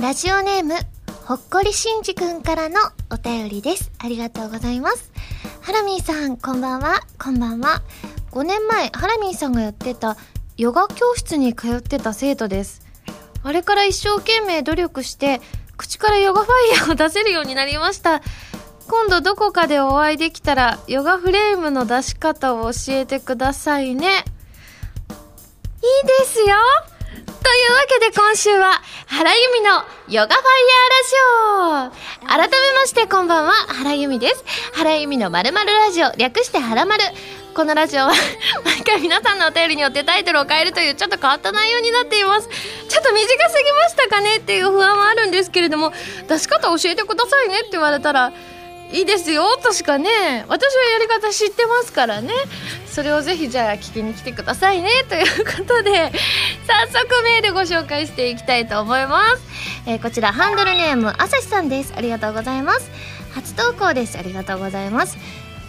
ラジオネーム、ほっこりしんじくんからのお便りです。ありがとうございます。ハラミーさん、こんばんは。こんばんは。5年前、ハラミーさんがやってたヨガ教室に通ってた生徒です。あれから一生懸命努力して、口からヨガファイヤーを出せるようになりました。今度どこかでお会いできたら、ヨガフレームの出し方を教えてくださいね。いいですよというわけで今週は、原由美のヨガファイヤーラジオ改めましてこんばんは、原由美です。原由美のまるまるラジオ、略して原まる。このラジオは、毎回皆さんのお便りによってタイトルを変えるというちょっと変わった内容になっています。ちょっと短すぎましたかねっていう不安はあるんですけれども、出し方教えてくださいねって言われたら、いいですよとしかね。私はやり方知ってますからね。それをぜひじゃあ聞きに来てくださいね。ということで早速メールご紹介していきたいと思います、えーこちらハンドルネームあさしさんです。ありがとうございます。初投稿です。ありがとうございます。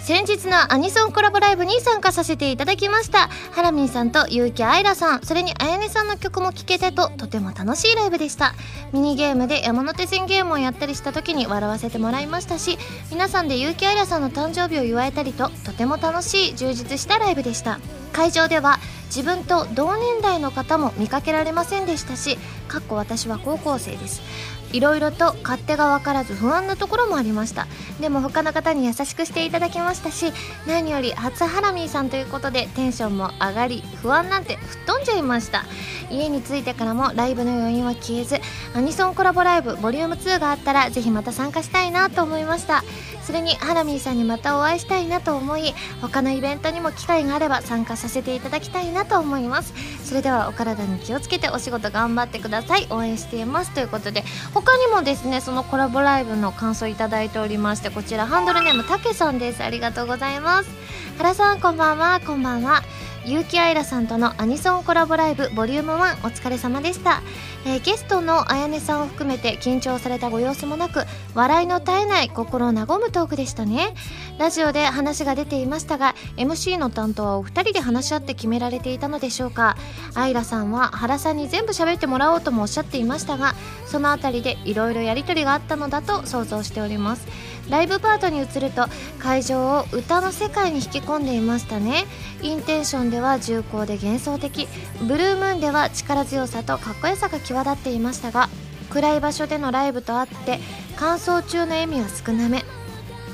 先日のアニソンコラボライブに参加させていただきました。ハラミンさんと結城愛らさん。それにあやねさんの曲も聴けてととても楽しいライブでした。ミニゲームで山手線ゲームをやったりした時に笑わせてもらいましたし皆さんで結城愛らさんの誕生日を祝えたりととても楽しい充実したライブでした。会場では自分と同年代の方も見かけられませんでしたしかっこ私は高校生です。いろいろと勝手が分からず不安なところもありました。でも他の方に優しくしていただきましたし何より初ハラミーさんということでテンションも上がり不安なんて吹っ飛んじゃいました。家に着いてからもライブの余韻は消えずアニソンコラボライブボリューム2があったらぜひまた参加したいなと思いました。それにハラミーさんにまたお会いしたいなと思い他のイベントにも機会があれば参加させていただきたいなと思います。それではお体に気をつけてお仕事頑張ってください。応援しています。ということで他にもですねそのコラボライブの感想いただいておりましてこちらハンドルネームたけさんです。ありがとうございます。原さんこんばんは。こんばんは。結城愛らさんとのアニソンコラボライブボリューム1お疲れ様でした、えーゲストのあやねさんを含めて緊張されたご様子もなく笑いの絶えない心和むトークでしたね。ラジオで話が出ていましたが MC の担当はお二人で話し合って決められていたのでしょうか。あいらさんは原さんに全部喋ってもらおうともおっしゃっていましたがそのあたりでいろいろやり取りがあったのだと想像しております。ライブパートに移ると会場を歌の世界に引き込んでいましたね。インテンションでは重厚で幻想的。ブルームーンでは力強さとかっこよさが際立っていましたが暗い場所でのライブとあって乾燥中の笑みは少なめ。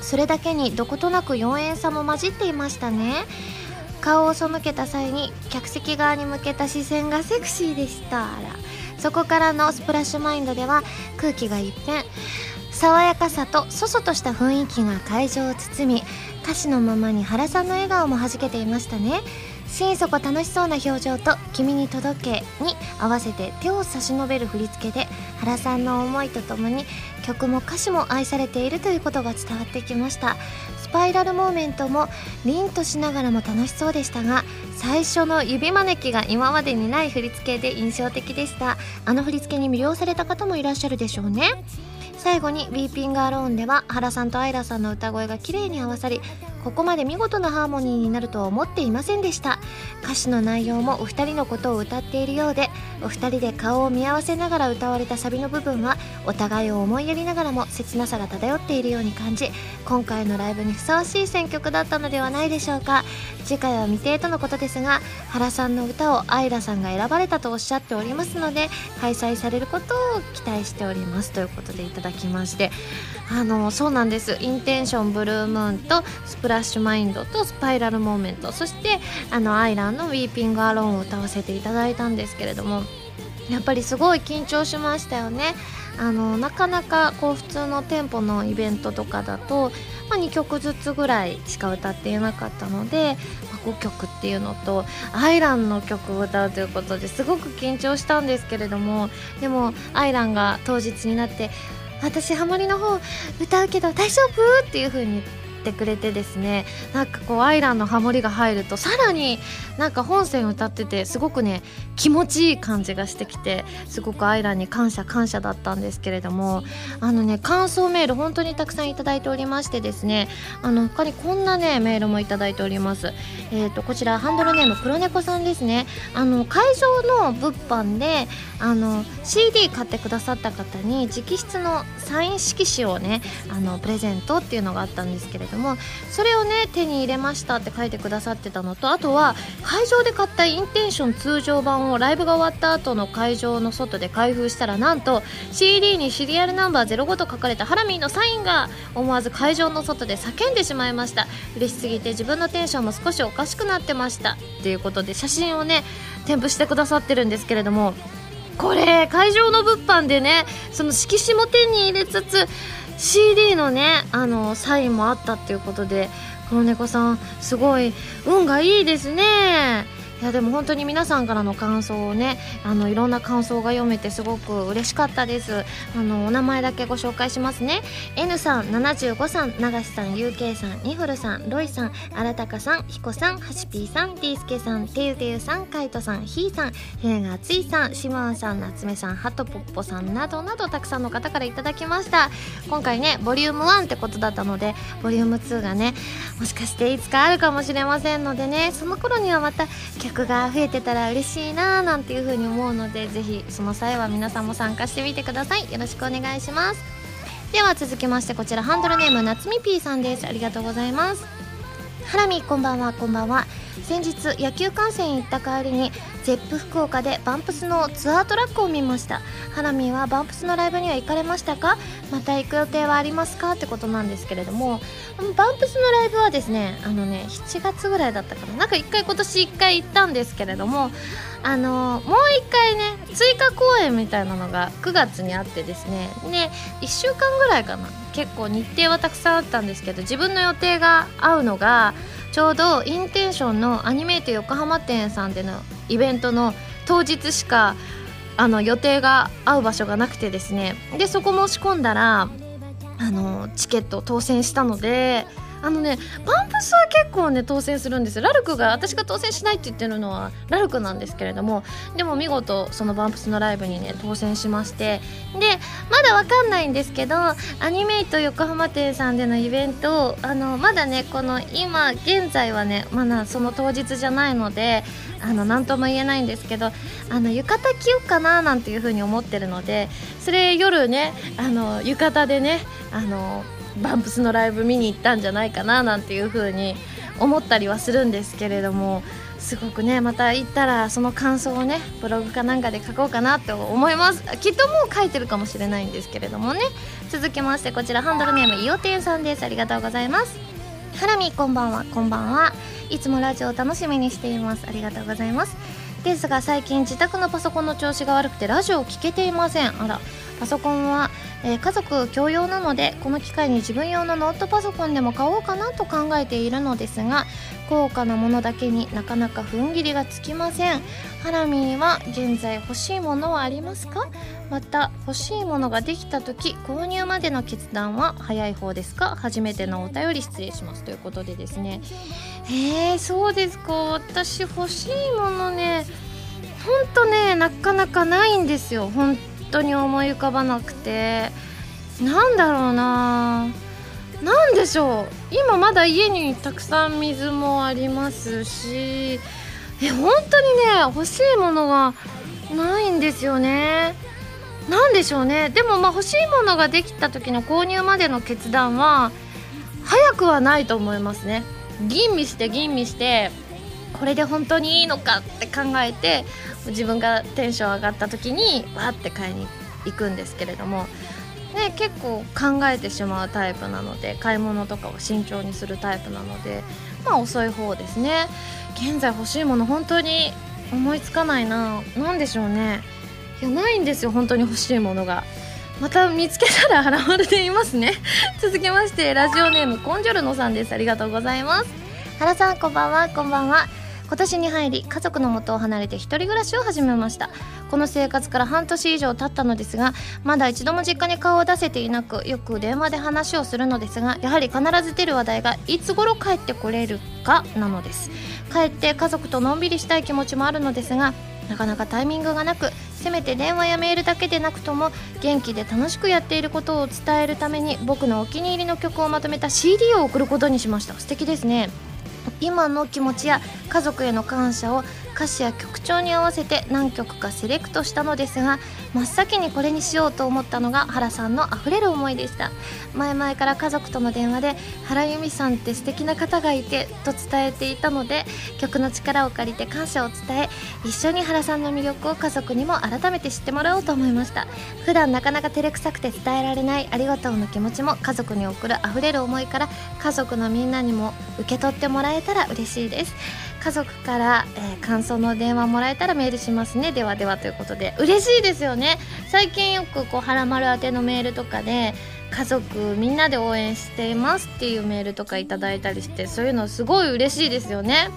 それだけにどことなく妖艶さも混じっていましたね。顔を背けた際に客席側に向けた視線がセクシーでした。そこからのスプラッシュマインドでは空気が一変。爽やかさとそそとした雰囲気が会場を包み歌詞のままに原さんの笑顔もはじけていましたね。心底楽しそうな表情と「君に届け」に合わせて手を差し伸べる振り付けで原さんの思いとともに曲も歌詞も愛されているということが伝わってきました。スパイラルモーメントも凛としながらも楽しそうでしたが最初の指招きが今までにない振り付けで印象的でした。あの振り付けに魅了された方もいらっしゃるでしょうね。最後に「Weeping Alone」では原さんとアイラさんの歌声が綺麗に合わさりここまで見事なハーモニーになるとは思っていませんでした。歌詞の内容もお二人のことを歌っているようでお二人で顔を見合わせながら歌われたサビの部分はお互いを思いやりながらも切なさが漂っているように感じ今回のライブにふさわしい選曲だったのではないでしょうか。次回は未定とのことですが原さんの歌をアイラさんが選ばれたとおっしゃっておりますので開催されることを期待しております。ということでいただきましてあのそうなんです。インテンションブルームーンとスプラッシュマインドとスパイラルモーメントそしてあのアイランの「ウィーピングアローンを歌わせていただいたんですけれどもやっぱりすごい緊張しましたよね。あのなかなかこう普通の店舗のイベントとかだと、まあ、2曲ずつぐらいしか歌っていなかったので、まあ5曲っていうのとアイランの曲を歌うということですごく緊張したんですけれどもでもアイランが当日になって私ハモリの方歌うけど大丈夫？っていう風にってくれてですねなんかこうアイランのハモリが入るとさらになんか本線歌っててすごくね気持ちいい感じがしてきてすごくアイランに感謝感謝だったんですけれどもあのね感想メール本当にたくさんいただいておりましてですねあの他にこんなねメールもいただいております。えっ、ー、とこちらハンドルネーム黒猫さんですね。あの会場の物販であの CD 買ってくださった方に直筆のサイン色紙をねあのプレゼントっていうのがあったんですけれどもそれをね手に入れましたって書いてくださってたのとあとは会場で買ったインテンション通常版をライブが終わった後の会場の外で開封したらなんと CD にシリアルナンバー05と書かれたハラミーのサインが思わず会場の外で叫んでしまいました。嬉しすぎて自分のテンションも少しおかしくなってましたっていうことで写真をね添付してくださってるんですけれどもこれ会場の物販でねその色紙も手に入れつつ CD のねあのサインもあったっていうことでこの猫さんすごい運がいいですね。いやでも本当に皆さんからの感想をねあのいろんな感想が読めてすごく嬉しかったです。あのお名前だけご紹介しますね。N さん75さん流しさん UK さんニフルさんロイさん新高さんヒコさんハシピーさんディースケさんてゆてゆさんカイトさんヒーさんヘがついさんシマンさん夏目さんハトポッポさんなどなどたくさんの方からいただきました。今回ねボリューム1ってことだったのでボリューム2がねもしかしていつかあるかもしれませんのでねその頃にはまた曲が増えてたら嬉しいなーなんていう風に思うのでぜひその際は皆さんも参加してみてください。よろしくお願いします。では続きましてこちらハンドルネームなつみぴーさんです。ありがとうございます。ハラミこんばんはこんばんは。先日野球観戦行った帰りにゼップ福岡でバンプスのツアートラックを見ました。ハラミはバンプスのライブには行かれましたか？また行く予定はありますか？ってことなんですけれども。バンプスのライブはですねあのね7月ぐらいだったかな。なんか1回今年1回行ったんですけれどもあのもう1回ね追加公演みたいなのが9月にあってですね。で1週間ぐらいかな。結構日程はたくさんあったんですけど自分の予定が合うのがちょうどインテンションのアニメイト横浜店さんでのイベントの当日しかあの予定が合う場所がなくてですね。でそこ申し込んだらあのチケット当選したのであのねパンプスは結構ね当選するんですラルクが私が当選しないって言ってるのはラルクなんですけれどもでも見事そのバンプスのライブにね当選しましてでまだわかんないんですけどアニメイト横浜店さんでのイベントあのまだねこの今現在はねまだその当日じゃないのであの何とも言えないんですけどあの浴衣着ようかななんていうふうに思ってるのでそれ夜ねあの浴衣でねあのバンプスのライブ見に行ったんじゃないかななんていう風に思ったりはするんですけれどもすごくねまた行ったらその感想をねブログかなんかで書こうかなと思います。きっともう書いてるかもしれないんですけれどもね。続きましてこちらハンドルネームいおてんさんです。ありがとうございます。ハラミこんばんは。こんばんは。いつもラジオを楽しみにしています。ありがとうございます。ですが最近自宅のパソコンの調子が悪くてラジオを聞けていません。あらパソコンはえー、家族共用なのでこの機会に自分用のノートパソコンでも買おうかなと考えているのですが高価なものだけになかなか踏ん切りがつきません。ハラミーは現在欲しいものはありますか？また欲しいものができた時購入までの決断は早い方ですか？初めてのお便り失礼しますということでですね。え、そうですか。私欲しいものねほんとねなかなかないんですよ。本当に思い浮かばなくてなんだろうな何でしょう。今まだ家にたくさん水もありますしえ本当にね欲しいものがないんですよね。何でしょうね。でもまあ欲しいものができた時の購入までの決断は早くはないと思いますね。吟味して吟味してこれで本当にいいのかって考えて自分がテンション上がった時にわって買いに行くんですけれども、ね、結構考えてしまうタイプなので買い物とかを慎重にするタイプなのでまあ遅い方ですね。現在欲しいもの本当に思いつかないな。何でしょうね。いやないんですよ本当に欲しいものが。また見つけたら腹丸で言いますね。続きましてラジオネームコンジョルノさんです。ありがとうございます。原さんこんばんは。こんばんは。今年に入り家族の元を離れて一人暮らしを始めました。この生活から半年以上経ったのですがまだ一度も実家に顔を出せていなくよく電話で話をするのですがやはり必ず出る話題がいつ頃帰ってこれるかなのです。帰って家族とのんびりしたい気持ちもあるのですがなかなかタイミングがなくせめて電話やメールだけでなくとも元気で楽しくやっていることを伝えるために僕のお気に入りの曲をまとめた CD を送ることにしました。素敵ですね。今の気持ちや家族への感謝を歌詞や曲調に合わせて何曲かセレクトしたのですが真っ先にこれにしようと思ったのが原さんのあふれる思いでした。前々から家族との電話で原由美さんって素敵な方がいてと伝えていたので曲の力を借りて感謝を伝え一緒に原さんの魅力を家族にも改めて知ってもらおうと思いました。普段なかなか照れくさくて伝えられないありがとうの気持ちも家族に送るあふれる思いから家族のみんなにも受け取ってもらえたら嬉しいです。家族から、えー、感想の電話もらえたらメールしますね。ではではということで。嬉しいですよね。最近よくこうはらまる宛てのメールとかで家族みんなで応援していますっていうメールとかいただいたりしてそういうのすごい嬉しいですよね。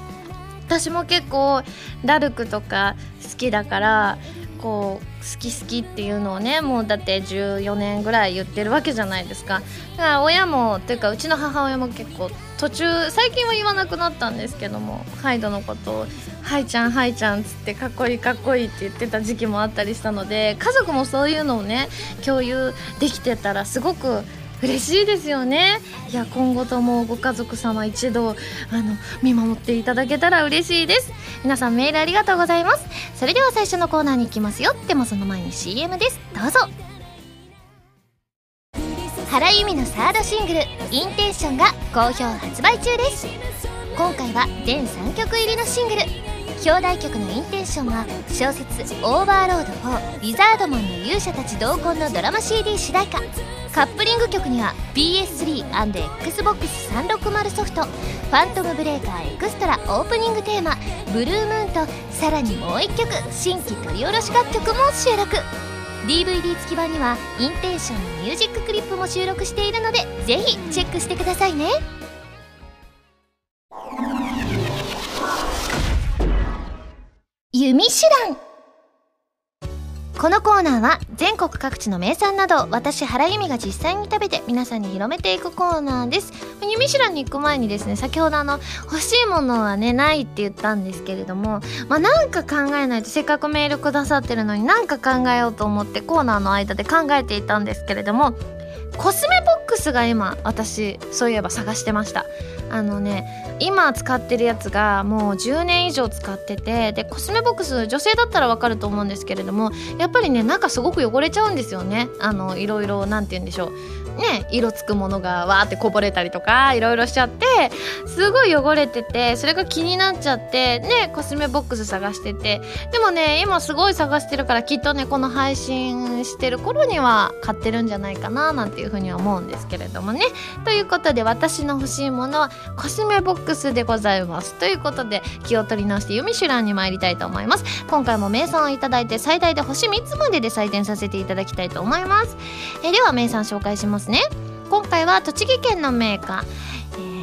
私も結構ダルクとか好きだからこう好き好きっていうのをねもうだって14年ぐらい言ってるわけじゃないですか。だから親もというかうちの母親も結構途中最近は言わなくなったんですけどもハイドのことを「ハイちゃんハイちゃん」っつってかっこいいかっこいいって言ってた時期もあったりしたので家族もそういうのをね共有できてたらすごく嬉しいですよね。いや今後ともご家族様一度あの見守っていただけたら嬉しいです。皆さんメールありがとうございます。それでは最初のコーナーに行きますよ。でもその前に CM です。どうぞ。原由実のサードシングル「インテンション」が好評発売中です。今回は全3曲入りのシングル。表題曲の「インテンション」は小説「オーバーロード4リザードマンの勇者たち同梱」のドラマ CD 主題歌。カップリング曲には PS3&XBOX360 ソフト「ファントムブレーカーエクストラ」オープニングテーマ「ブルームーン」とさらにもう1曲新規録り下ろし楽曲も収録。DVD 付き版にはインテンションのミュージッククリップも収録しているのでぜひチェックしてくださいね。弓手段。このコーナーは全国各地の名産など私原由美が実際に食べて皆さんに広めていくコーナーです。ユミシュランに行く前にですね先ほどあの欲しいものはねないって言ったんですけれどもまあなんか考えないとせっかくメールくださってるのになんか考えようと思ってコーナーの間で考えていたんですけれどもコスメボックスが今私そういえば探してました。あのね今使ってるやつがもう10年以上使っててでコスメボックス女性だったらわかると思うんですけれどもやっぱりね中すごく汚れちゃうんですよね。あのいろいろ何て言うんでしょう。ね色つくものがわーってこぼれたりとかいろいろしちゃってすごい汚れててそれが気になっちゃってねコスメボックス探してて。でもね今すごい探してるからきっとねこの配信してる頃には買ってるんじゃないかななんていうふうには思うんですけれどもね。ということで私の欲しいものはコスメボックスでございます。ということで気を取り直してユミシュランに参りたいと思います。今回も名産をいただいて最大で星3つまでで採点させていただきたいと思います。えでは名産紹介します。ね。今回は栃木県のメーカー、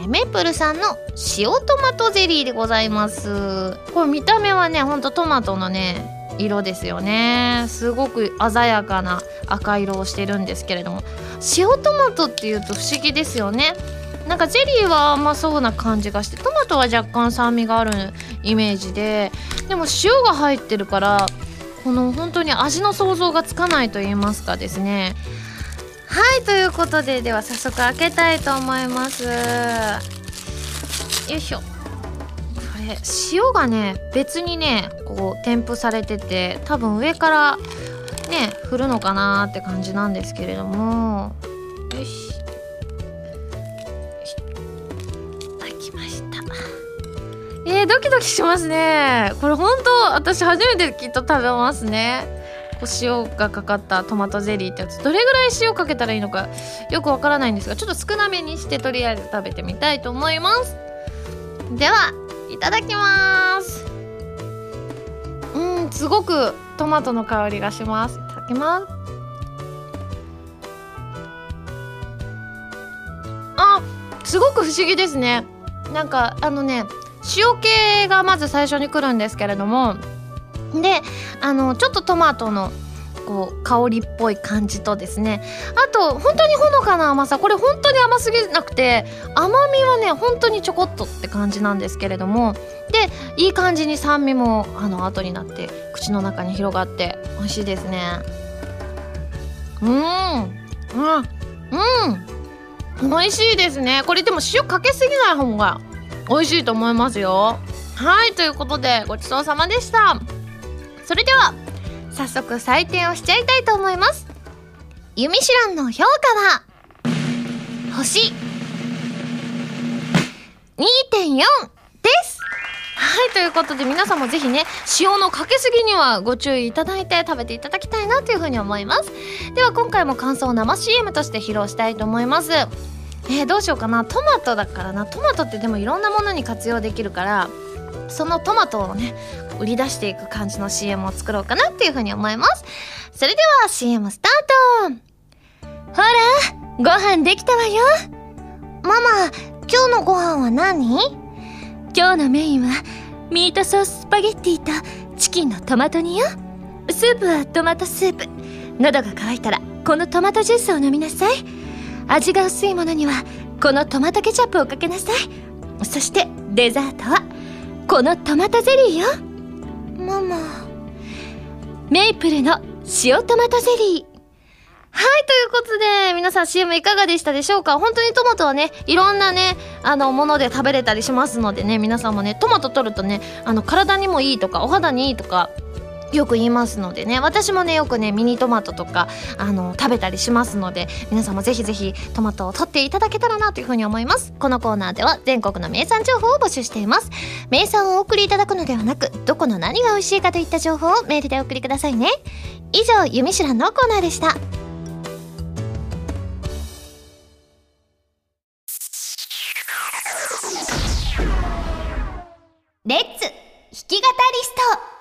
えー、メープルさんの塩トマトゼリーでございます。これ見た目はねほんとトマトのね色ですよね。すごく鮮やかな赤色をしてるんですけれども。塩トマトっていうと不思議ですよね。なんかゼリーは甘そうな感じがしてトマトは若干酸味があるイメージででも塩が入ってるからこの本当に味の想像がつかないと言いますかですね。はいということででは早速開けたいと思います。よいしょ。これ塩がね別にねこう添付されてて多分上からね振るのかなって感じなんですけれども。よし開きました。えー、ドキドキしますね。これ本当私初めてきっと食べますね。こう塩がかかったトマトゼリーってやつどれぐらい塩かけたらいいのかよくわからないんですがちょっと少なめにしてとりあえず食べてみたいと思います。ではいただきます。うんすごくトマトの香りがします。いただきます。あすごく不思議ですね。なんかあのね塩気がまず最初に来るんですけれどもであのちょっとトマトのこう香りっぽい感じとですね。あと本当にほのかな甘さ。これ本当に甘すぎなくて甘みはね本当にちょこっとって感じなんですけれども。でいい感じに酸味もあの後になって口の中に広がって美味しいですね。うん。うん。うん。美味しいですね。これでも塩かけすぎない方が美味しいと思いますよ。はいということでごちそうさまでした。それでは早速採点をしちゃいたいと思います。ユミシュランの評価は星2.4です。はいということで皆さんもぜひね塩のかけすぎにはご注意いただいて食べていただきたいなというふうに思います。では今回も感想を生 CM として披露したいと思います。えー、どうしようかな。トマトだからな。トマトってでもいろんなものに活用できるからそのトマトをね売り出していく感じの CM を作ろうかなっていうふうに思います。それでは CM スタート。ほらご飯できたわよ。ママ今日のご飯は何？今日のメインはミートソーススパゲッティとチキンのトマト煮よ。スープはトマトスープ。喉が渇いたらこのトマトジュースを飲みなさい。味が薄いものにはこのトマトケチャップをかけなさい。そしてデザートはこのトマトゼリーよ。ママ。メイプルの塩トマトゼリー。はい、ということで、皆さん CM いかがでしたでしょうか？本当にトマトはね、いろんなね、あの、もので食べれたりしますのでね、皆さんもね、トマト取るとね、あの、体にもいいとか、お肌にいいとか、よく言いますのでね私もねよくねミニトマトとかあの食べたりしますので皆さんもぜひぜひトマトを取っていただけたらなというふうに思います。このコーナーでは全国の名産情報を募集しています。名産をお送りいただくのではなくどこの何が美味しいかといった情報をメールでお送りくださいね。以上「ゆみしらん」のコーナーでした。レッツ弾き語りスト。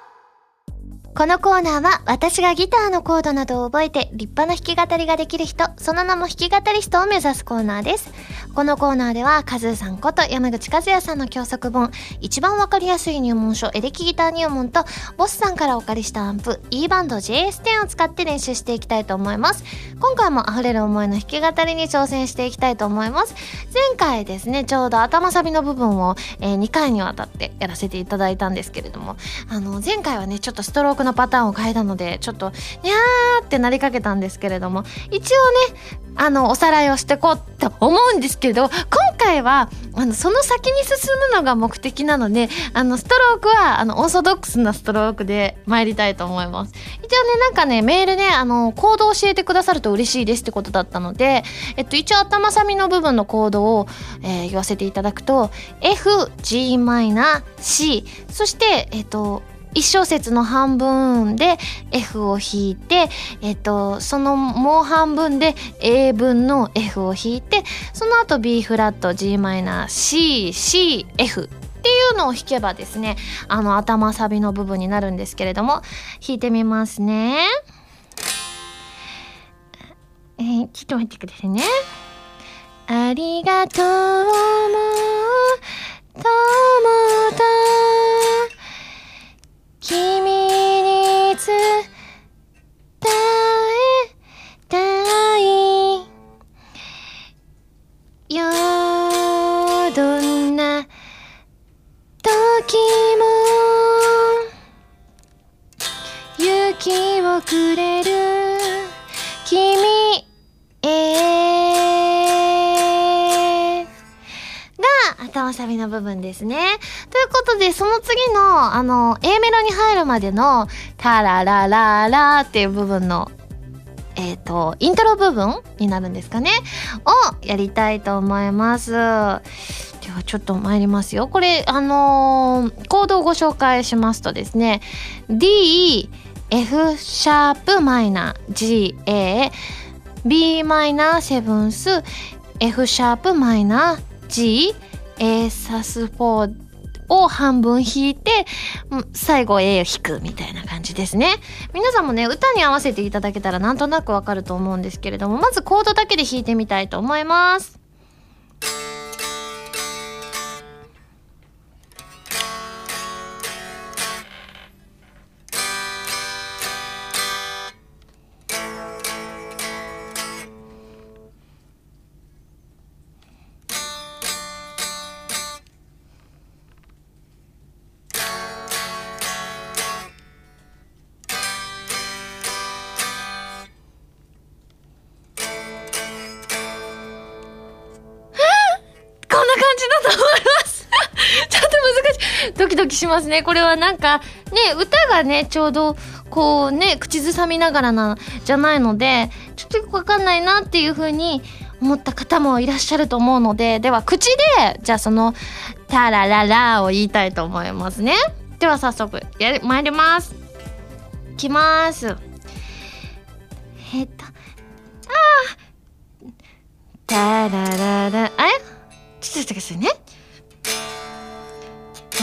このコーナーは私がギターのコードなどを覚えて立派な弾き語りができる人、その名も弾き語り人を目指すコーナーです。このコーナーでは、カズーさんこと山口和也さんの教則本、一番わかりやすい入門書、エレキギター入門と、ボスさんからお借りしたアンプ、E バンド JS10 を使って練習していきたいと思います。今回も溢れる思いの弾き語りに挑戦していきたいと思います。前回ですね、ちょうど頭サビの部分を、え、2回にわたってやらせていただいたんですけれども、あの、前回はね、ちょっとストロークのパターンを変えたのでちょっとにゃーってなりかけたんですけれども一応ねあのおさらいをしてこうと思うんですけど今回はあのその先に進むのが目的なのであのストロークはあのオーソドックスなストロークで参りたいと思います。一応ねなんかねメールねあのコードを教えてくださると嬉しいですってことだったのでえっと一応頭サビの部分のコードを、えー、言わせていただくと fg マイナ c そしてえっと1小節の半分で F を弾いて、えっと、そのもう半分で A 分の F を弾いて、その後 B フラット、G マイナー、C、C、F っていうのを弾けばですね、あの頭サビの部分になるんですけれども、弾いてみますね。えー、ちょっと待ってくださいね。ありがとうも、ともと。君に伝えたいよどんな時も勇気をくれる君へが頭サビの部分ですね。ということで、その次の、あの、A メロに入るまでの、タララララっていう部分の、えっ、ー、と、イントロ部分になるんですかねをやりたいと思います。では、ちょっと参りますよ。これ、あのー、コードをご紹介しますとですね、D、F シャープマイナー、G、A、B マイナーセブンス、F シャープマイナー、G、A サス4を半分弾いて、最後 A を弾くみたいな感じですね。皆さんもね、歌に合わせていただけたらなんとなくわかると思うんですけれども、まずコードだけで弾いてみたいと思います。ドキドキしますね。これはなんか、ね、歌がね、ちょうど、こうね、口ずさみながらな、じゃないので、ちょっとよくわかんないなっていう風に思った方もいらっしゃると思うので、では口で、じゃあその、タラララを言いたいと思いますね。では早速、やり、参ります。いきます。えっと、ああタラララ、あれ？ちょっと待ってくださいね。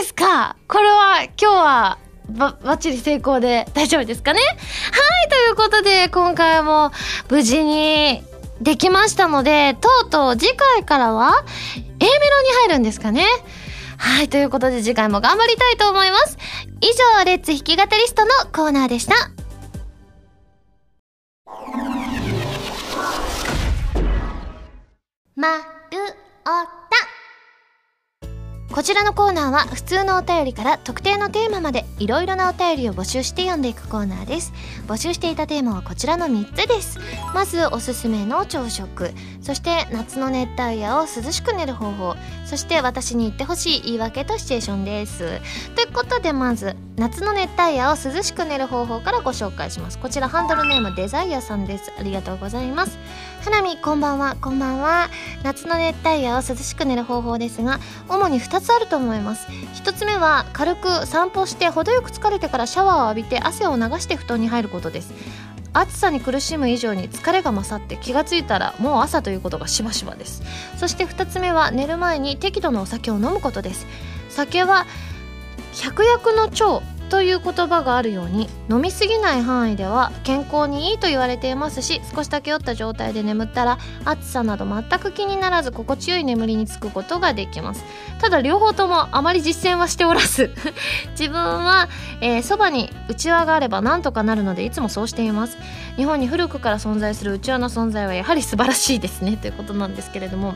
ですか？これは今日はば、ばっちり成功で大丈夫ですかね？はい、ということで今回も無事にできましたので、とうとう次回からは A メロに入るんですかね？はい、ということで次回も頑張りたいと思います。以上、レッツ弾き語りストのコーナーでした。まるおこちらのコーナーは普通のお便りから特定のテーマまでいろいろなお便りを募集して読んでいくコーナーです。募集していたテーマはこちらの3つです。まずおすすめの朝食。そして夏の熱帯夜を涼しく寝る方法。そして私に言ってほしい言い訳とシチュエーションです。ということでまず夏の熱帯夜を涼しく寝る方法からご紹介します。こちらハンドルネームデザイアさんです。ありがとうございます。花見こんばんは。こんばんは。夏の熱帯夜を涼しく寝る方法ですが主に2つあると思います。1つ目は軽く散歩して程よく疲れてからシャワーを浴びて汗を流して布団に入ることです。暑さに苦しむ以上に疲れが勝って気がついたらもう朝ということがしばしばです。そして2つ目は寝る前に適度なお酒を飲むことです。酒は百薬の長という言葉があるように飲みすぎない範囲では健康にいいと言われていますし少しだけ酔った状態で眠ったら暑さなど全く気にならず心地よい眠りにつくことができます。ただ両方ともあまり実践はしておらず 自分はそば、にうちわがあればなんとかなるのでいつもそうしています。日本に古くから存在するうちわの存在はやはり素晴らしいですねということなんですけれども。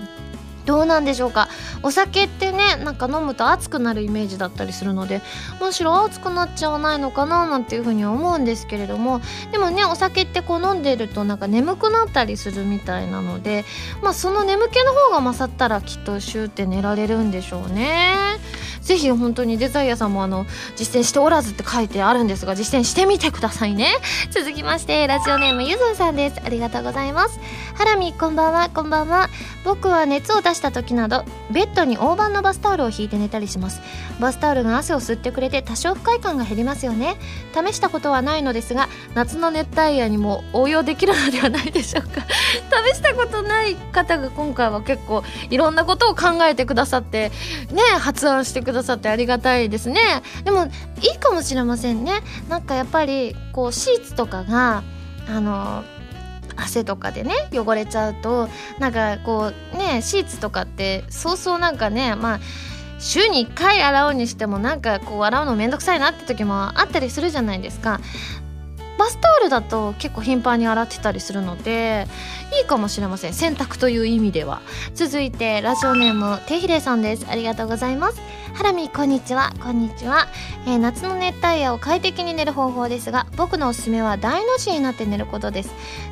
どうなんでしょうか？お酒ってねなんか飲むと熱くなるイメージだったりするのでむしろ熱くなっちゃわないのかななんていうふうに思うんですけれどもでもねお酒ってこう飲んでるとなんか眠くなったりするみたいなのでまあその眠気の方が勝ったらきっとシューって寝られるんでしょうね。ぜひ本当にデザイアさんもあの実践しておらずって書いてあるんですが実践してみてくださいね。続きましてラジオネームゆずんさんです。ありがとうございます。ハラミこんばんはこんばんは。僕は熱を出した時などベッドに大判のバスタオルを引いて寝たりします。バスタオルが汗を吸ってくれて多少不快感が減りますよね。試したことはないのですが夏の熱帯夜にも応用できるのではないでしょうか。試したことない方が今回は結構いろんなことを考えてくださってね発案してくださってありがたいですね。でもいいかもしれませんね。なんかやっぱりこうシーツとかがあの汗とかでね汚れちゃうとなんかこうねシーツとかってそうそうなんかねまあ週に1回洗うにしてもなんかこう洗うのめんどくさいなって時もあったりするじゃないですか。バスタオルだと結構頻繁に洗ってたりするのでいいかもしれません。洗濯という意味では。続いてラジオネームてひれさんです。ありがとうございます。ハラミこんにちは。こんにちは、えー、夏の熱帯夜を快適に寝る方法ですが僕のおすすめは大の字になって寝ることです。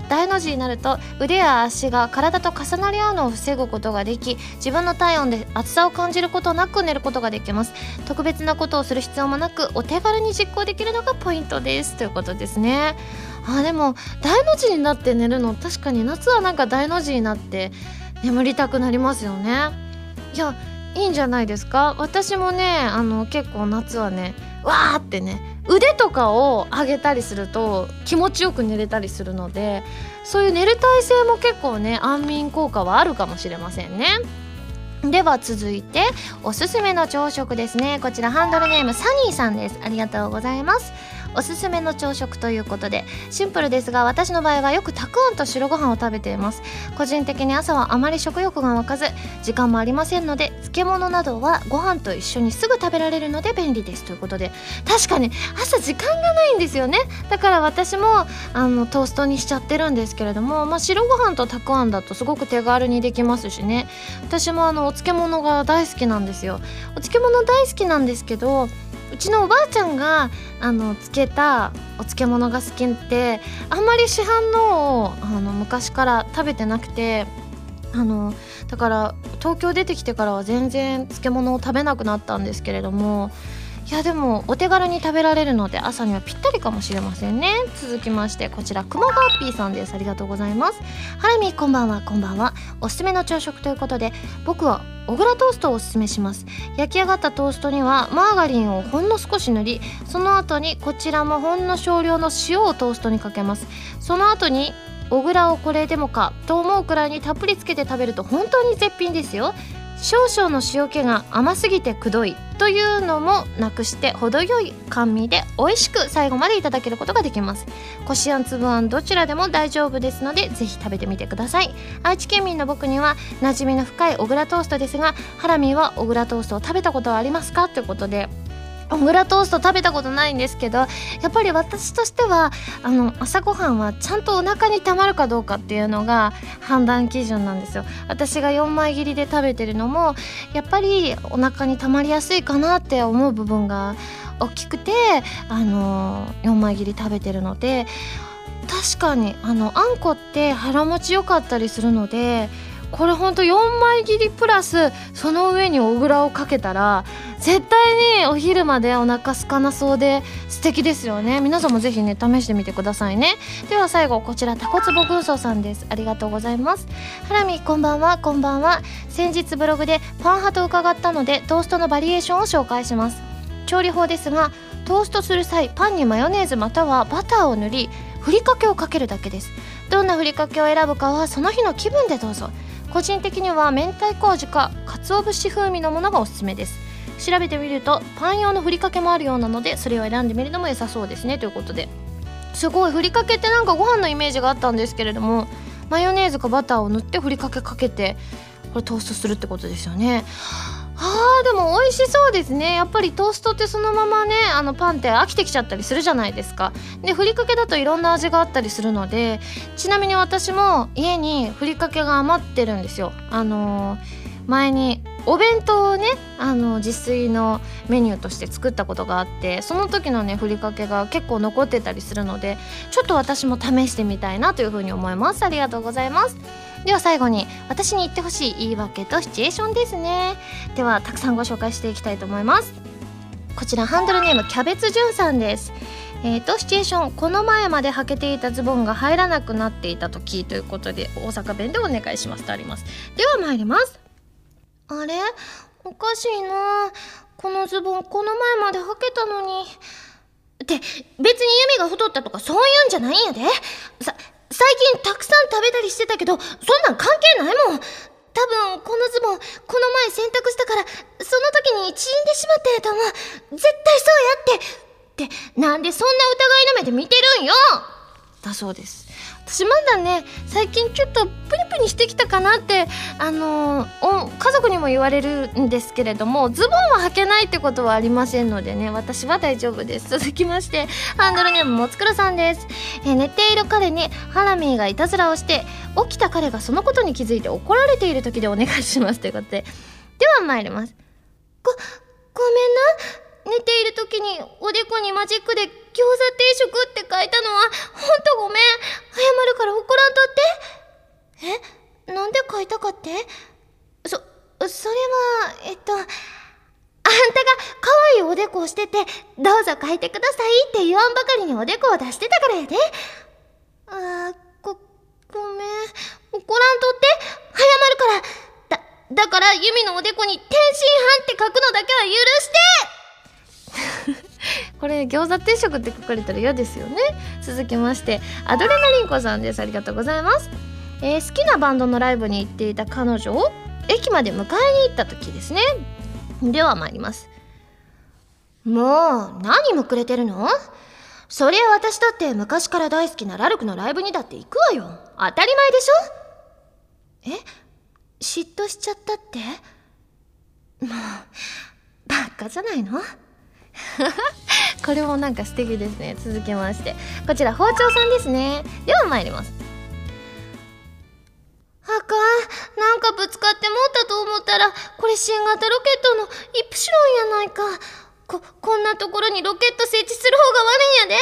大の字になると腕や足が体と重なり合うのを防ぐことができ自分の体温で暑さを感じることなく寝ることができます。特別なことをする必要もなくお手軽に実行できるのがポイントです。ということですね。あでも大の字になって寝るの確かに夏はなんか大の字になって眠りたくなりますよね。いやいいんじゃないですか？私もねあの結構夏はねわーってね腕とかを上げたりすると気持ちよく寝れたりするのでそういう寝る体勢も結構ね安眠効果はあるかもしれませんね。では続いておすすめの朝食ですね。こちらハンドルネームサニーさんです。ありがとうございます。おすすめの朝食ということでシンプルですが私の場合はよくたくあんと白ご飯を食べています。個人的に朝はあまり食欲が湧かず時間もありませんので漬物などはご飯と一緒にすぐ食べられるので便利ですということで。確かに朝時間がないんですよね。だから私もあのトーストにしちゃってるんですけれども、まあ、白ご飯とたくあんだとすごく手軽にできますしね。私もあのお漬物が大好きなんですよ。お漬物大好きなんですけどうちのおばあちゃんがあの漬けたお漬物が好きってあんまり市販のをあの昔から食べてなくてあのだから東京出てきてからは全然漬物を食べなくなったんですけれどもいやでもお手軽に食べられるので朝にはぴったりかもしれませんね。続きましてこちらくもがっぴーさんです。ありがとうございます。ハラミこんばんは。こんばんは。おすすめの朝食ということで僕は小倉トーストをおすすめします。焼き上がったトーストにはマーガリンをほんの少し塗りその後にこちらもほんの少量の塩をトーストにかけます。その後に小倉をこれでもかと思うくらいにたっぷりつけて食べると本当に絶品ですよ。少々の塩気が甘すぎてくどいというのもなくして程よい甘味で美味しく最後までいただけることができます。こしあんつぶあんどちらでも大丈夫ですのでぜひ食べてみてください。愛知県民の僕には馴染みの深い小倉トーストですがハラミは小倉トーストを食べたことはありますか？ということで小倉トースト食べたことないんですけどやっぱり私としてはあの朝ごはんはちゃんとお腹にたまるかどうかっていうのが判断基準なんですよ。私が4枚切りで食べてるのもやっぱりお腹にたまりやすいかなって思う部分が大きくてあの4枚切り食べてるので確かにあのあんこって腹持ちよかったりするのでこれほんと4枚切りプラスその上に小倉をかけたら絶対にお昼までお腹空かなそうで素敵ですよね。皆さんもぜひね試してみてくださいね。では最後こちらタコツボ軍曹さんです。ありがとうございます。ハラミこんばんは。こんばんは。先日ブログでパン派と伺ったのでトーストのバリエーションを紹介します。調理法ですがトーストする際パンにマヨネーズまたはバターを塗りふりかけをかけるだけです。どんなふりかけを選ぶかはその日の気分でどうぞ。個人的には明太子味か鰹節風味のものがおすすめです。調べてみるとパン用のふりかけもあるようなのでそれを選んでみるのも良さそうですね。ということで。すごいふりかけってなんかご飯のイメージがあったんですけれどもマヨネーズかバターを塗ってふりかけかけてこれトーストするってことですよね。あーでも美味しそうですね。やっぱりトーストってそのままねあのパンって飽きてきちゃったりするじゃないですか。でふりかけだといろんな味があったりするのでちなみに私も家にふりかけが余ってるんですよ。あのー、前にお弁当をねあの自炊のメニューとして作ったことがあってその時のねふりかけが結構残ってたりするのでちょっと私も試してみたいなというふうに思います。ありがとうございます。では最後に私に言ってほしい言い訳とシチュエーションですね。ではたくさんご紹介していきたいと思います。こちらハンドルネームキャベツじゅんさんです。えーと、シチュエーションこの前まで履けていたズボンが入らなくなっていた時ということで大阪弁でお願いしますとあります。では参ります。あれ？おかしいな。このズボンこの前まで履けたのに。って別に弓が太ったとかそういうんじゃないんやで。さ最近たくさん食べたりしてたけど、そんなん関係ないもん。多分、このズボン、この前洗濯したから、その時に縮んでしまったやと思う。絶対そうやって。って、なんでそんな疑いの目で見てるんよだそうです。私まだね最近ちょっとプニプニしてきたかなってあのー、家族にも言われるんですけれどもズボンは履けないってことはありませんのでね私は大丈夫です。続きましてハンドルネームもつくろさんです、えー、寝ている彼にハラミーがいたずらをして起きた彼がそのことに気づいて怒られている時でお願いしますということで。では参ります。ごごめんな。寝ている時におでこにマジックで餃子定食って書いたのは、ほんとごめん。謝るから怒らんとって。え？なんで書いたかって？そ、それは、えっと、あんたが可愛いおでこをしてて、どうぞ書いてくださいって言わんばかりにおでこを出してたからやで。あ、ご、ごめん。怒らんとって謝るから。だ、だからユミのおでこに天津飯って書くのだけは許して これ餃子定食って書かれたら嫌ですよね。続きましてアドレナリンコさんです。ありがとうございます、えー、好きなバンドのライブに行っていた彼女を駅まで迎えに行った時ですね。では参ります。もう何むくれてるの？そりゃ私だって昔から大好きなラルクのライブにだって行くわよ。当たり前でしょ？え？嫉妬しちゃったって？もう、バカじゃないの？これもなんか素敵ですね。続きまして。こちら、包丁さんですね。では参ります。あかん。なんかぶつかってもうたと思ったら、これ新型ロケットのイプシロンやないか。こ、こんなところにロケット設置する方が悪いんや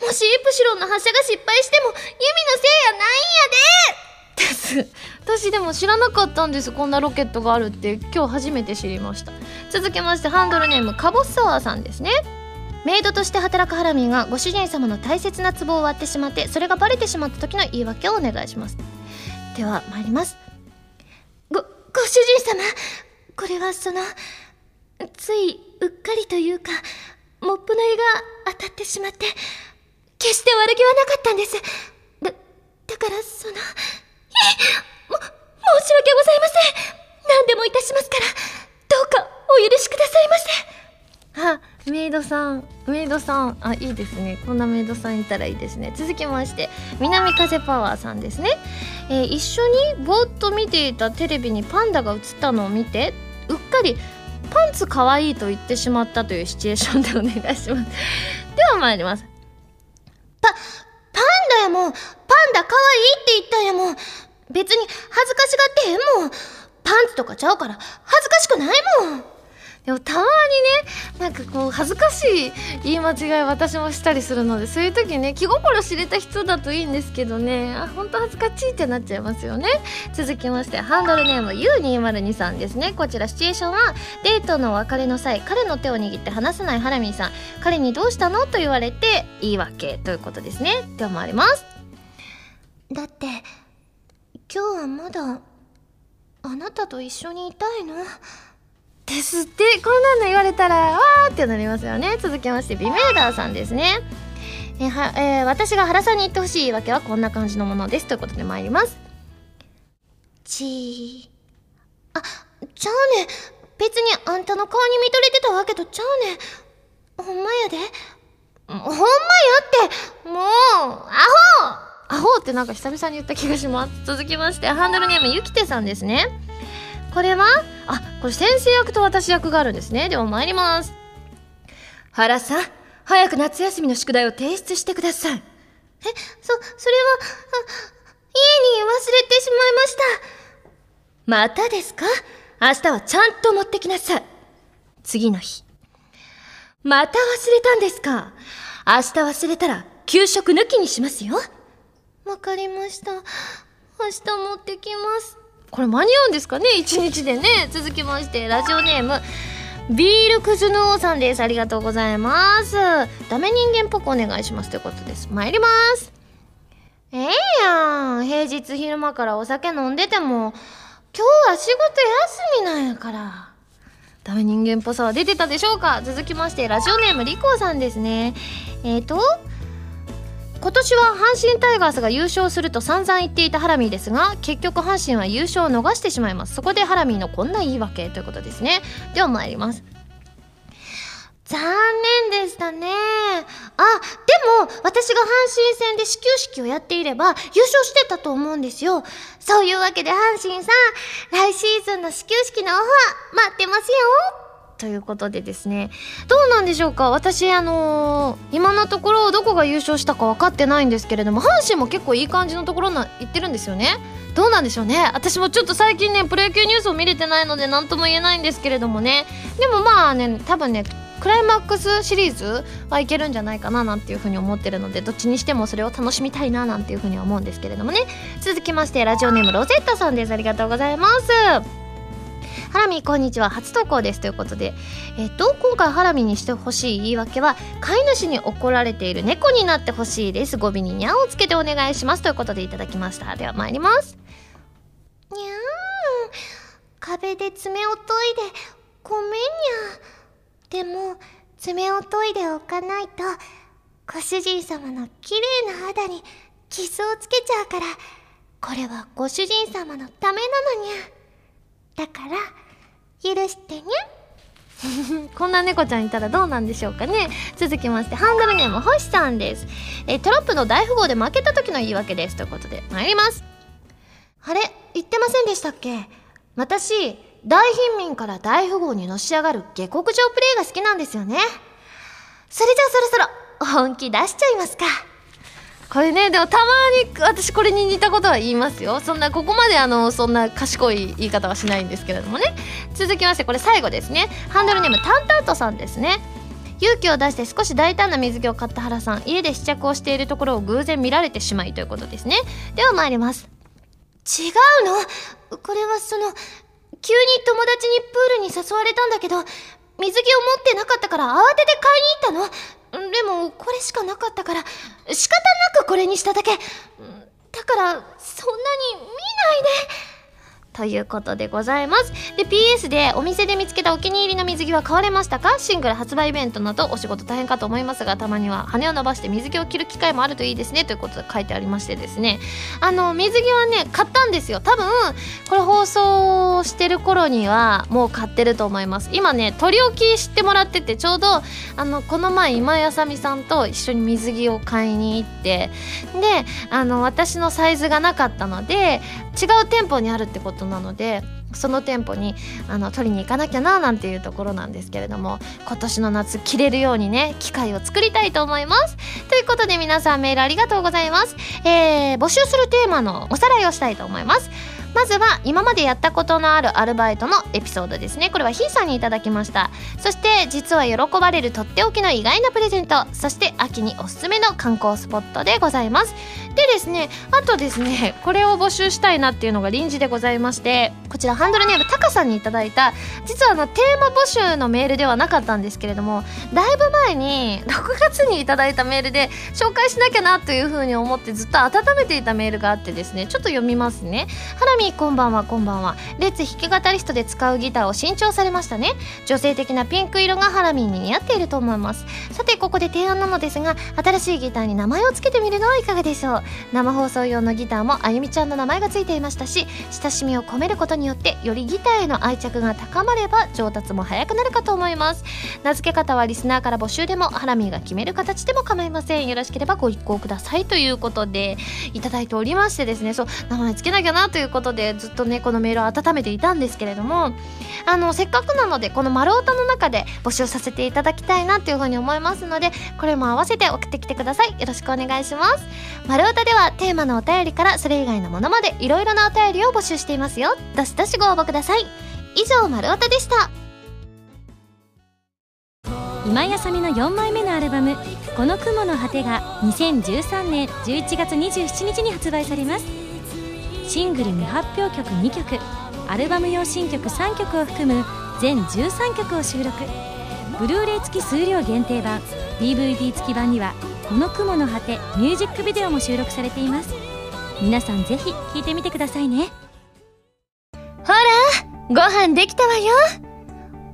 で。もしイプシロンの発射が失敗しても、ユミのせいやないんやでです。私でも知らなかったんです。こんなロケットがあるって。今日初めて知りました。続きましてハンドルネームカボッサワーさんですね。メイドとして働くハラミーがご主人様の大切な壺を割ってしまってそれがバレてしまった時の言い訳をお願いします。では参ります。ごご主人様これはそのついうっかりというかモップの絵が当たってしまって決して悪気はなかったんです。だだからそのも、申し訳ございません。何でもいたしますから、どうかお許しくださいませ。あ、メイドさん、メイドさん、あ、いいですね。こんなメイドさんいたらいいですね。続きまして、南風パワーさんですね。えー、一緒にぼーっと見ていたテレビにパンダが映ったのを見て、うっかりパンツ可愛いと言ってしまったというシチュエーションでお願いします。では参ります。パ、パンダやもん、パンダ可愛いって言ったんやもん。別に恥ずかしがってへんもん。パンツとかちゃうから恥ずかしくないもん。でもたまにね、なんかこう恥ずかしい言い間違い私もしたりするので、そういう時ね、気心知れた人だといいんですけどね、あ、ほんと恥ずかしいってなっちゃいますよね。続きまして、ハンドルネーム U202 さんですね。こちらシチュエーションは、デートの別れの際、彼の手を握って離さないハラミーさん。彼にどうしたの？と言われて、言い訳ということですね。では参ります。だって、今日はまだあなたと一緒にいたいの？ですって。こんなの言われたらわーってなりますよね。続きましてビメーダーさんですね。えは、えー、私が原さんに言ってほしいわけはこんな感じのものです。ということで参ります。ちー。あちゃうね。別にあんたの顔に見とれてたわけとちゃうね。ほんまやで。ほんまやって。もうアホ！アホってなんか久々に言った気がします。続きまして、ハンドルネームゆきてさんですね。これは、あ、これ先生役と私役があるんですね。では参ります。原さん、早く夏休みの宿題を提出してください。え、そ、それは、家に忘れてしまいました。またですか？明日はちゃんと持ってきなさい。次の日。また忘れたんですか？明日忘れたら給食抜きにしますよ。わかりました。明日持ってきます。これ間に合うんですかね？一日でね。続きまして、ラジオネーム、ビールクズヌーさんです。ありがとうございます。ダメ人間っぽくお願いしますということです。参ります。ええやん。平日昼間からお酒飲んでても、今日は仕事休みなんやから。ダメ人間っぽさは出てたでしょうか？続きまして、ラジオネームリコさんですね。えっ、ー、と、今年は阪神タイガースが優勝すると散々言っていたハラミーですが結局阪神は優勝を逃してしまいますそこでハラミーのこんな言い訳ということですねでは参ります残念でしたね。あ、でも、私が阪神戦で始球式をやっていれば、優勝してたと思うんですよ。そういうわけで阪神さん、来シーズンの始球式のオファー、待ってますよ。ということでですねどうなんでしょうか？私あのー、今のところどこが優勝したか分かってないんですけれども阪神も結構いい感じのところな言ってるんですよね？どうなんでしょうね？私もちょっと最近ねプロ野球ニュースを見れてないので何とも言えないんですけれどもね。でもまあね多分ねクライマックスシリーズはいけるんじゃないかななんていうふうに思ってるのでどっちにしてもそれを楽しみたいななんていうふうに思うんですけれどもね。続きましてラジオネームロゼッタさんです。ありがとうございます。ハラミこんにちは。初投稿です。ということでえっと今回ハラミにしてほしい言い訳は飼い主に怒られている猫になってほしいです。語尾ににゃんをつけてお願いします。ということでいただきました。では参ります。にゃーん壁で爪を研いでごめんにゃ。でも爪を研いでおかないとご主人様の綺麗な肌に傷をつけちゃうからこれはご主人様のためなのにゃ。だから許してにゃ。こんな猫ちゃんいたらどうなんでしょうかね。続きましてハンドルネーム星さんです。えトラップの大富豪で負けた時の言い訳ですということで参ります。あれ言ってませんでしたっけ。私大貧民から大富豪にのし上がる下克上プレイが好きなんですよね。それじゃあそろそろ本気出しちゃいますか。これねでもたまに私これに似たことは言いますよ。そんなここまであのそんな賢い言い方はしないんですけれどもね。続きましてこれ最後ですね。ハンドルネームタンタートさんですね。勇気を出して少し大胆な水着を買った原さん。家で試着をしているところを偶然見られてしまいということですね。では参ります。違うの？これはその、急に友達にプールに誘われたんだけど、水着を持ってなかったから慌てて買いに行ったの。でも、これしかなかったから、仕方なくこれにしただけ。だから、そんなに見ないで。ということでございます。で PS でお店で見つけたお気に入りの水着は買われましたか？シングル発売イベントなどお仕事大変かと思いますがたまには羽を伸ばして水着を着る機会もあるといいですね。ということで書いてありましてですね。あの水着はね買ったんですよ。多分これ放送してる頃にはもう買ってると思います。今ね取り置きしてもらっててちょうどあのこの前今井あさみさんと一緒に水着を買いに行ってであの私のサイズがなかったので違う店舗にあるってことなのでその店舗にあの取りに行かなきゃななんていうところなんですけれども今年の夏着れるようにね機会を作りたいと思います。ということで皆さんメールありがとうございます、えー、募集するテーマのおさらいをしたいと思います。まずは今までやったことのあるアルバイトのエピソードですね。これはひーさんにいただきました。そして実は喜ばれるとっておきの意外なプレゼント。そして秋におすすめの観光スポットでございます。でですねあとですねこれを募集したいなっていうのが臨時でございましてこちらハンドルネームタカさんにいただいた実はあのテーマ募集のメールではなかったんですけれどもだいぶ前に6月にいただいたメールで紹介しなきゃなというふうに思ってずっと温めていたメールがあってですねちょっと読みますね。ハラミこんばんはこんばんは。レッツ弾き語りストで使うギターを新調されましたね。女性的なピンク色がハラミーに似合っていると思います。さてここで提案なのですが新しいギターに名前を付けてみるのはいかがでしょう。生放送用のギターもあゆみちゃんの名前が付いていましたし親しみを込めることによってよりギターへの愛着が高まれば上達も早くなるかと思います。名付け方はリスナーから募集でもハラミーが決める形でも構いません。よろしければご一行くださいということでいただいておりましてですね。そう名前付けなきゃなということでずっとねこのメールを温めていたんですけれどもあのせっかくなのでこの丸太の中で募集させていただきたいなというふうに思いますのでこれも合わせて送ってきてください。よろしくお願いします。丸太ではテーマのお便りからそれ以外のものまでいろいろなお便りを募集していますよ。どしどしご応募ください。以上丸太でした。今井あさみの4枚目のアルバム「この雲の果て」が2013年11月27日に発売されます。シングル未発表曲2曲。アルバム用新曲3曲を含む全13曲を収録。ブルーレイ付き数量限定版。DVD 付き版には「この雲の果て」ミュージックビデオも収録されています。皆さんぜひ聴いてみてくださいね。ほらご飯できたわよ。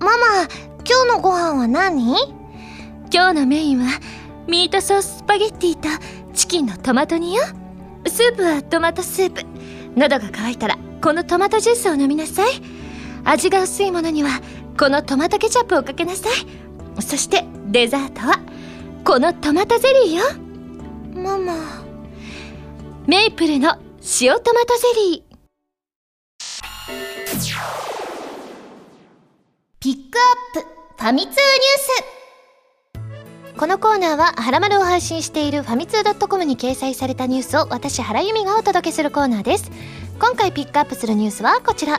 ママ今日のご飯は何？今日のメインはミートソーススパゲッティとチキンのトマト煮よ。スープはトマトスープ喉が渇いたらこのトマトジュースを飲みなさい。味が薄いものにはこのトマトケチャップをかけなさい。そしてデザートはこのトマトゼリーよ。ママ。メイプルの塩トマトゼリー。ピックアップファミ通ニュースこのコーナーは、はらまるを配信しているファミツー .com に掲載されたニュースを私、原由美がお届けするコーナーです。今回ピックアップするニュースはこちら。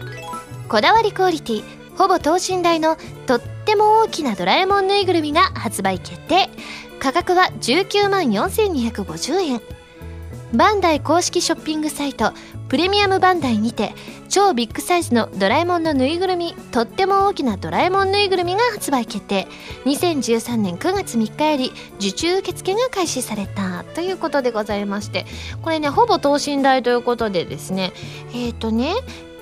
こだわりクオリティ、ほぼ等身大のとっても大きなドラえもんぬいぐるみが発売決定。価格は19万4250円。バンダイ公式ショッピングサイトプレミアムバンダイにて超ビッグサイズのドラえもんのぬいぐるみとっても大きなドラえもんぬいぐるみが発売決定。2013年9月3日より受注受付が開始されたということでございまして。これねほぼ等身大ということでですね。えっ、ー、とね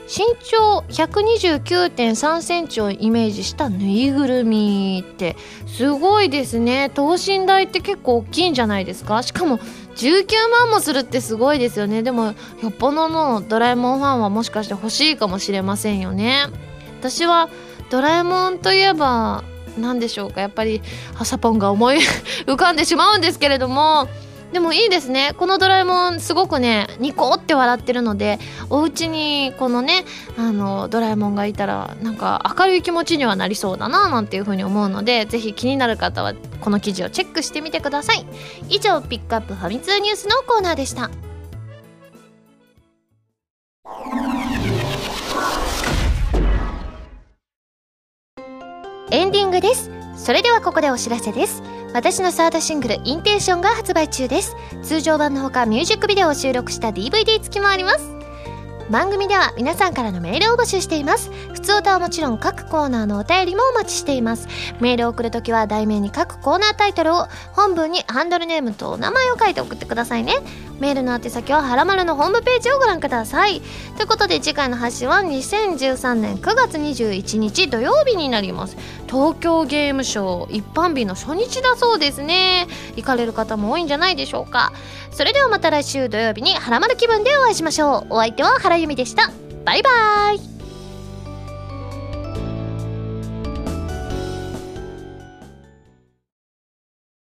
身長129.3センチをイメージしたぬいぐるみってすごいですね。等身大って結構大きいんじゃないですか？しかも19万もするってすごいですよね。でもよっぽどのドラえもんファンはもしかして欲しいかもしれませんよね。私はドラえもんといえば何でしょうか。やっぱりハサポンが思い浮かんでしまうんですけれども。でもいいですね。このドラえもんすごくねニコって笑ってるのでお家にこのねあのドラえもんがいたらなんか明るい気持ちにはなりそうだななんていうふうに思うのでぜひ気になる方はこの記事をチェックしてみてください。以上ピックアップファミ通ニュースのコーナーでした。エンディングです。それではここでお知らせです。私のサードシングル「インテンション」が発売中です。通常版のほかミュージックビデオを収録した DVD 付きもあります。番組では皆さんからのメールを募集しています。普通歌はもちろん各コーナーのお便りもお待ちしています。メールを送るときは題名に各コーナータイトルを本文にハンドルネームとお名前を書いて送ってくださいね。メールの宛先ははらまるのホームページをご覧ください。ということで次回の発信は2013年9月21日土曜日になります。東京ゲームショウ一般日の初日だそうですね。行かれる方も多いんじゃないでしょうか。それではまた来週土曜日にハラマル気分でお会いしましょう。お相手は原由美でした。バイバーイ。